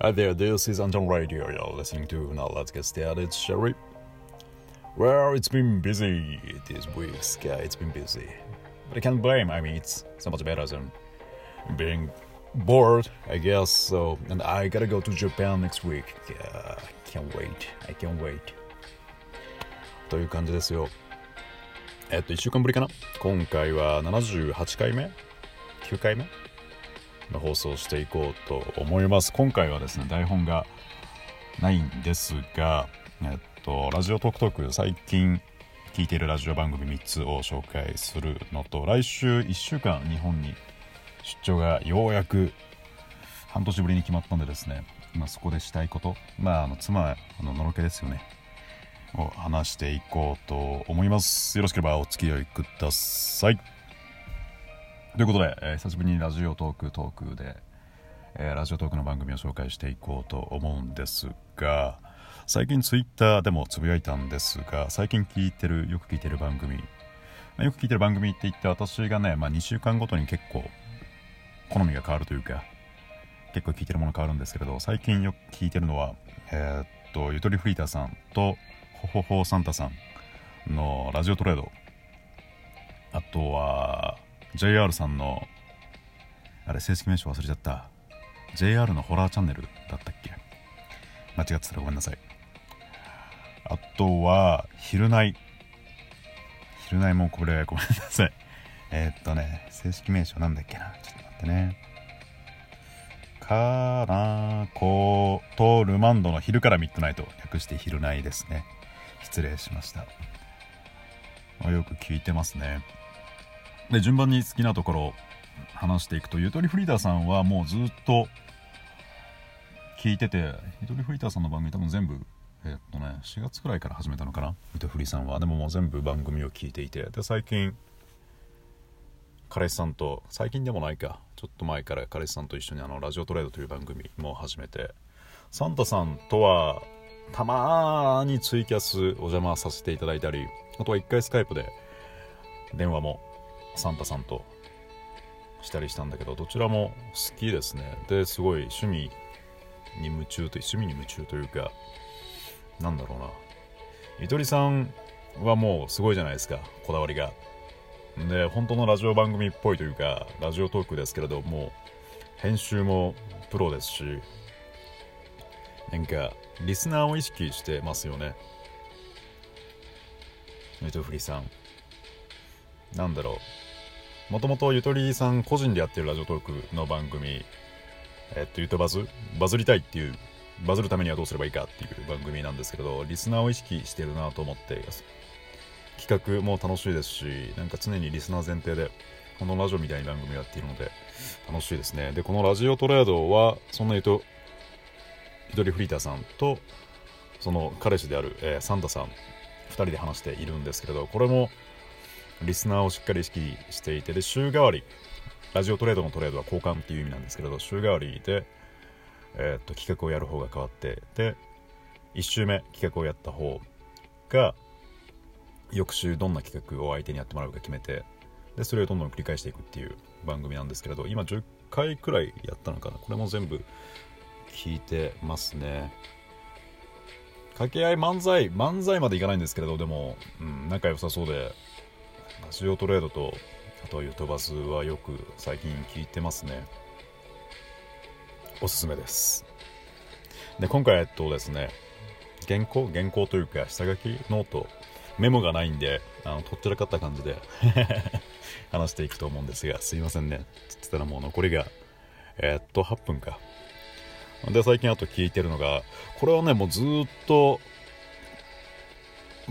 Hi there, this is Anton Radio. You're listening to Now Let's Get Started, shall we? Well, it's been busy this week, Sky. It's been busy. But I can't blame, I mean, it's so much better than being bored, I guess. So, and I gotta go to Japan next week. Yeah, I can't wait. I can't wait. という感じですよ。えっと、1週間ぶりかな今回は78回目 ?9 回目の 放送していこうと思います。今回はですね台本がないんですがえっとラジオトクトク最近聞いているラジオ番組3つを紹介するのと来週1週間日本に出張がようやく半年ぶりに決まったんでですね、まあ、そこでしたいことまああの妻ののろけですよねを話していこうと思います。よろしければお付き合いください。ということで、えー、久しぶりにラジオトークトークで、えー、ラジオトークの番組を紹介していこうと思うんですが最近ツイッターでもつぶやいたんですが最近聞いてるよく聞いてる番組、まあ、よく聞いてる番組って言って私がね、まあ、2週間ごとに結構好みが変わるというか結構聞いてるもの変わるんですけれど最近よく聞いてるのはえー、っとゆとりフリーターさんとほほほサンタさんのラジオトレード。あとは JR さんのあれ正式名称忘れちゃった。JR のホラーチャンネルだったっけ？間違ってたらごめんなさい。あとは昼ナイ。昼ナイもこれごめんなさい。えー、っとね正式名称なんだっけな？ちょっと待ってね。カラコとルマンドの昼からミッドナイト。略して昼ナイですね。失礼しました。よく聞いてますね。で順番に好きなところ話していくとゆとりフリーダーさんはもうずっと聞いててゆとりフリーダーさんの番組多分全部えっとね4月くらいから始めたのかな？ゆとりフリさんは。でももう全部番組を聞いていてで最近彼氏さんと最近でもないか。ちょっと前から彼氏さんと一緒にあのラジオトレードという番組も始めてサンタさんとはたまにツイキャスお邪魔させていただいたりあとは1回スカイプで電話もサンタさんとしたりしたんだけどどちらも好きですね。ですごい趣味に夢中と趣味に夢中というかなんだろうな。ゆとりさんはもうすごいじゃないですかこだわりが。で本当のラジオ番組っぽいというかラジオトークですけれども編集もプロですしなんかリスナーを意識してますよね。ゆとふりさん。なんだろう。もともとゆとりさん個人でやってるラジオトークの番組えっとゆとバズ？バズりたいっていうバズるためにはどうすればいいかっていう番組なんですけどリスナーを意識してるなと思って企画も楽しいですしなんか常にリスナー前提でこのラジオみたいに番組をやっているので楽しいですね。でこのラジオトレードはそんなゆとゆとりフリーターさんとその彼氏である、えー、サンタさん2人で話しているんですけれどこれもリスナーをしっかり意識していてで週替わり。ラジオトレードのトレードは交換っていう意味なんですけれど週替わりで、えー、っと企画をやる方が変わってで1週目企画をやった方が翌週どんな企画を相手にやってもらうか決めてでそれをどんどん繰り返していくっていう番組なんですけれど今10回くらいやったのかな。これも全部聞いてますね。掛け合い漫才漫才までいかないんですけれどでも、うん、仲良さそうでラジオトレードとあとはユトバスはよく最近聞いてますね。おすすめです。で今回えっとですね原稿？原稿というか下書きノート。メモがないんであのとっちらかった感じで 話していくと思うんですがすいませんね。つってたらもう残りがえー、っと8分か。で最近あと聞いてるのがこれはねもうずっと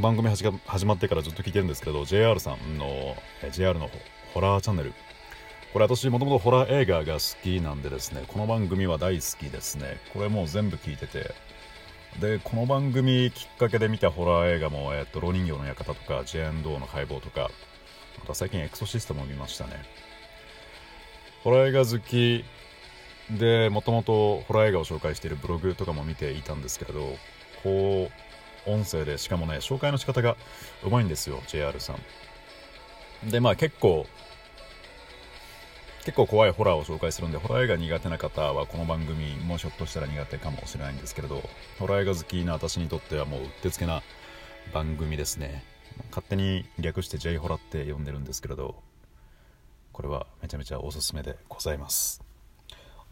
番組始まってからずっと聞いてるんですけど JR さんの JR のホラーチャンネル。これ私もともとホラー映画が好きなんでですねこの番組は大好きですね。これもう全部聞いてて。でこの番組きっかけで見たホラー映画も、えっと、老人形の館とかジェーン・ドーの解剖とかあと最近エクソシステムを見ましたね。ホラー映画好き。でもともとホラー映画を紹介しているブログとかも見ていたんですけれどこう音声でしかもね紹介の仕方がうまいんですよ JR さん。でまあ結構結構怖いホラーを紹介するんでホラー映画苦手な方はこの番組もひょっとしたら苦手かもしれないんですけれどホラー映画好きな私にとってはもううってつけな番組ですね。勝手に略して J ホラって呼んでるんですけれどこれはめちゃめちゃおすすめでございます。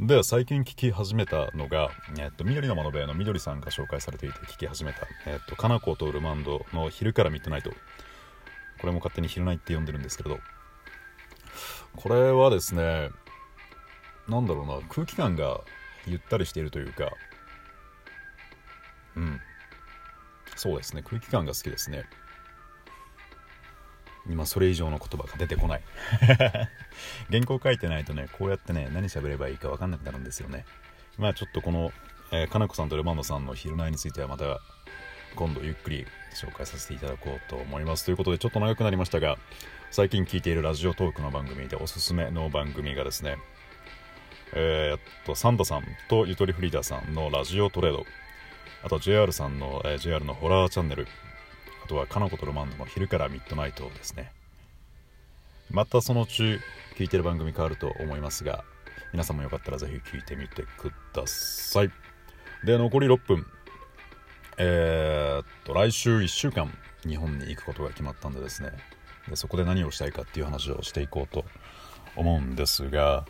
で最近聞き始めたのが、えっと、緑の窓辺の緑さんが紹介されていて聞き始めた、えっと、かなことルマンドの昼からミッドナイト。これも勝手に昼ナイって呼んでるんですけれど。これはですねなんだろうな空気感がゆったりしているというかうん。そうですね空気感が好きですね。今それ以上の言葉が出てこない。原稿書いてないとねこうやってね何喋ればいいか分かんなくなるんですよね。まあちょっとこの、えー、かなこさんとルマンドさんの「昼寝」についてはまた今度ゆっくり紹介させていただこうと思います。ということでちょっと長くなりましたが最近聞いているラジオトークの番組でおすすめの番組がですねえー、っとサンタさんとゆとりフリーダーさんのラジオトレード。あと JR さんの、えー、JR のホラーチャンネルあとはかなことロマンドの昼からミッドナイトですね。またそのうち聞いてる番組変わると思いますが皆さんもよかったらぜひ聞いてみてください。で残り6分。えー、っと来週1週間日本に行くことが決まったんでですね。でそこで何をしたいかっていう話をしていこうと思うんですが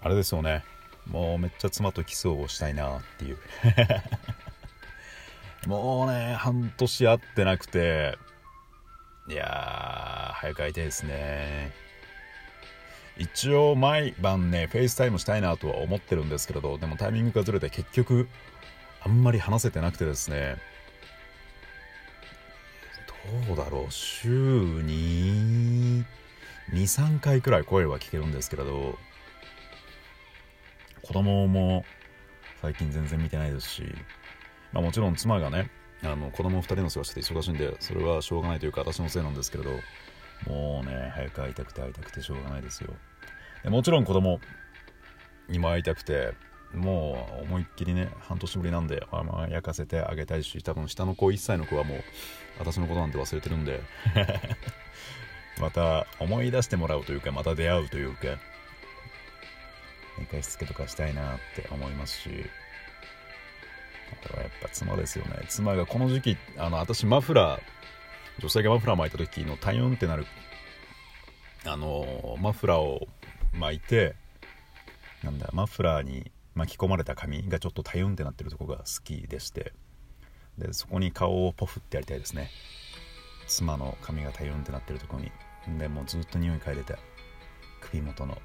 あれですよね。もうめっちゃ妻とキスをしたいなっていう。もうね、半年会ってなくて、いやー、早く会いたいですね。一応毎晩ね、 FaceTime したいなとは思ってるんですけれど、でもタイミングがずれて結局、あんまり話せてなくてですね、どうだろう、週に2、3回くらい声は聞けるんですけれど、子供も最近全然見てないですし、まあ、もちろん妻がねあの子供2人の世話してて忙しいんでそれはしょうがないというか私のせいなんですけれどもうね早く会いたくて会いたくてしょうがないですよ。でもちろん子供にも会いたくてもう思いっきりね半年ぶりなんで甘やかせてあげたいし多分下の子1歳の子はもう私のことなんて忘れてるんで また思い出してもらうというかまた出会うというか一回しつけとかしたいなって思いますし。とはやっぱ妻ですよね。妻がこの時期あの私マフラー女性がマフラー巻いた時の体温ってなるあのマフラーを巻いてなんだマフラーに巻き込まれた髪がちょっと体温ってなってるとこが好きでしてでそこに顔をポフってやりたいですね。妻の髪が体温ってなってるとこに。でもうずっと匂い嗅いでて首元の。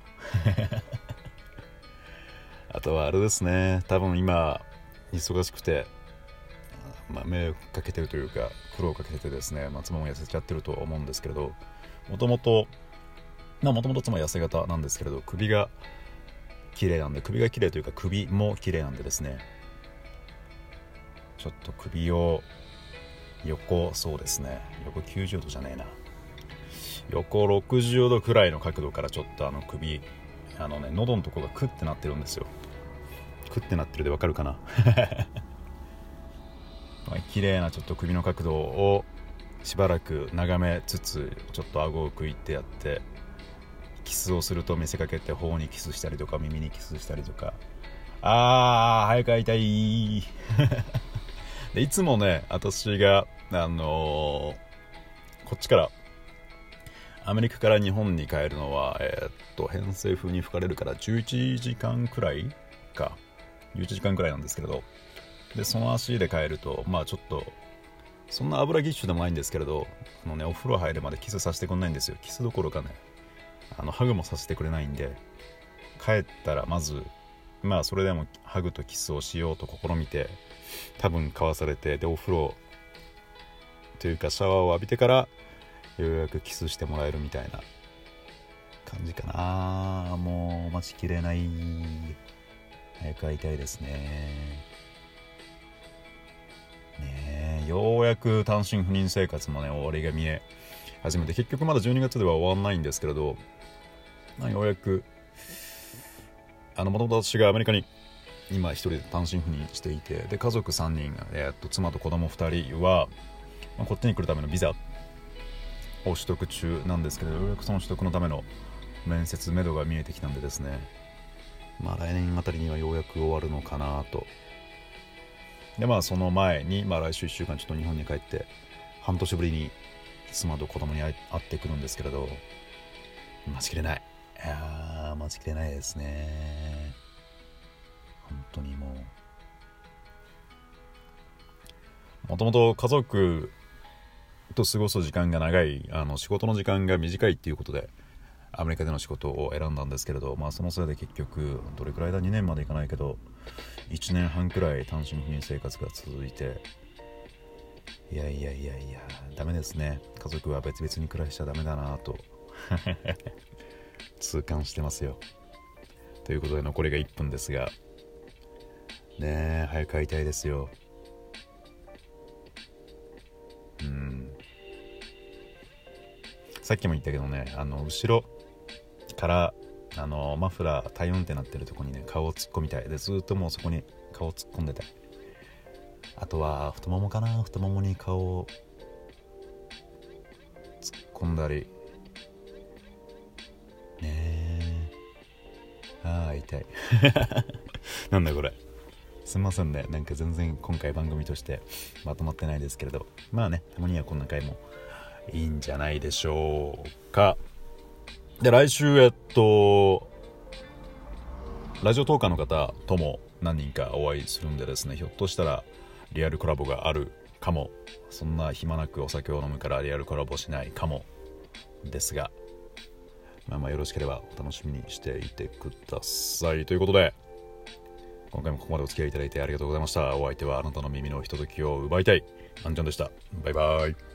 あとはあれですね。多分今忙しくて、まあ、迷惑かけてるというか苦労をかけててですね、まあ、妻も痩せちゃってると思うんですけれどもともともともと妻痩せ型なんですけれど首が綺麗なんで首が綺麗というか首も綺麗なんでですねちょっと首を横そうですね横90度じゃねえな。横60度くらいの角度からちょっとあの首あのね喉のとこがクッてなってるんですよ。クッてなってるでわかるかな？ま綺麗なちょっと首の角度をしばらく眺めつつちょっと顎を食いてやってキスをすると見せかけて頬にキスしたりとか耳にキスしたりとか。あー早く会いたい。でいつもね私があのー、こっちからアメリカから日本に帰るのは、えー、っと偏西風に吹かれるから11時間くらいか。11時間くらいなんですけれど。でその足で帰るとまあちょっとそんな油ぎっしゅでもないんですけれどあの、ね、お風呂入るまでキスさせてくれないんですよ。キスどころかねあのハグもさせてくれないんで帰ったらまずまあそれでもハグとキスをしようと試みて多分交わされてでお風呂というかシャワーを浴びてからようやくキスしてもらえるみたいな感じかな。もう待ちきれない。早く会いたいですね。ねようやく単身赴任生活もね終わりが見え始めて結局まだ12月では終わんないんですけれど、まあ、ようやくあのもともと私がアメリカに今一人で単身赴任していてで家族3人、えー、っと妻と子供2人は、まあ、こっちに来るためのビザを取得中なんですけどようやくその取得のための面接めどが見えてきたんでですね。まあ来年あたりにはようやく終わるのかなと。でまあその前に、まあ、来週1週間ちょっと日本に帰って半年ぶりに妻と子供に会ってくるんですけれど待ちきれない。いや待ちきれないですね。本当にもう。もともと家族と過ごす時間が長いあの仕事の時間が短いっていうことでアメリカでの仕事を選んだんですけれど、まあ、そのせいで結局どれくらいだ？2年までいかないけど1年半くらい単身赴任生活が続いていやいやいやいやダメですね。家族は別々に暮らしちゃダメだなと 痛感してますよ。ということで残りが1分ですがねえ早く会いたいですよ。うん。さっきも言ったけどねあの後ろからあのマフラー体温ってなってるとこにね顔を突っ込みたい。でずっともうそこに顔を突っ込んでたあとは太ももかな？太ももに顔を突っ込んだり。ねえ。ああ痛い。なんだこれ。すみませんね。なんか全然今回番組としてまとまってないですけれど。まあねたまにはこんな回もいいんじゃないでしょうか。で来週えっとラジオトーカーの方とも何人かお会いするんでですねひょっとしたらリアルコラボがあるかも。そんな暇なくお酒を飲むからリアルコラボしないかもですがまあまあよろしければお楽しみにしていてください。ということで今回もここまでお付き合いいただいてありがとうございました。お相手はあなたの耳のひとときを奪いたいあんちゃんでした。バイバイ。